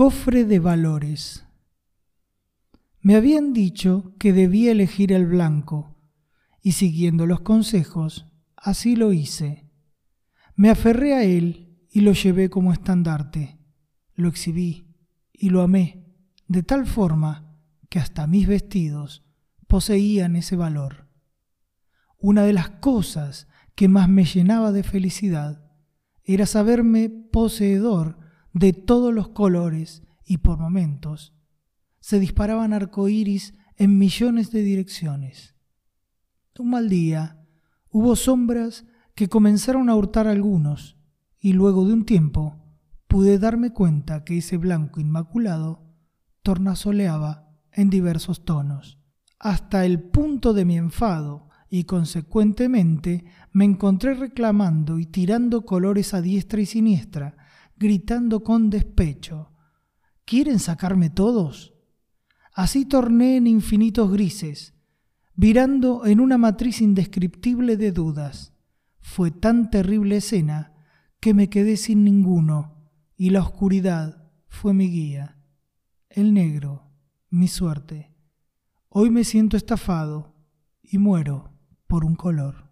cofre de valores. Me habían dicho que debía elegir el blanco, y siguiendo los consejos, así lo hice. Me aferré a él y lo llevé como estandarte. Lo exhibí y lo amé, de tal forma que hasta mis vestidos poseían ese valor. Una de las cosas que más me llenaba de felicidad era saberme poseedor de todos los colores y por momentos se disparaban arcoíris en millones de direcciones. Un mal día hubo sombras que comenzaron a hurtar algunos y luego de un tiempo pude darme cuenta que ese blanco inmaculado tornasoleaba en diversos tonos, hasta el punto de mi enfado y consecuentemente me encontré reclamando y tirando colores a diestra y siniestra, gritando con despecho ¿Quieren sacarme todos? Así torné en infinitos grises, virando en una matriz indescriptible de dudas. Fue tan terrible escena que me quedé sin ninguno, y la oscuridad fue mi guía. El negro, mi suerte. Hoy me siento estafado y muero por un color.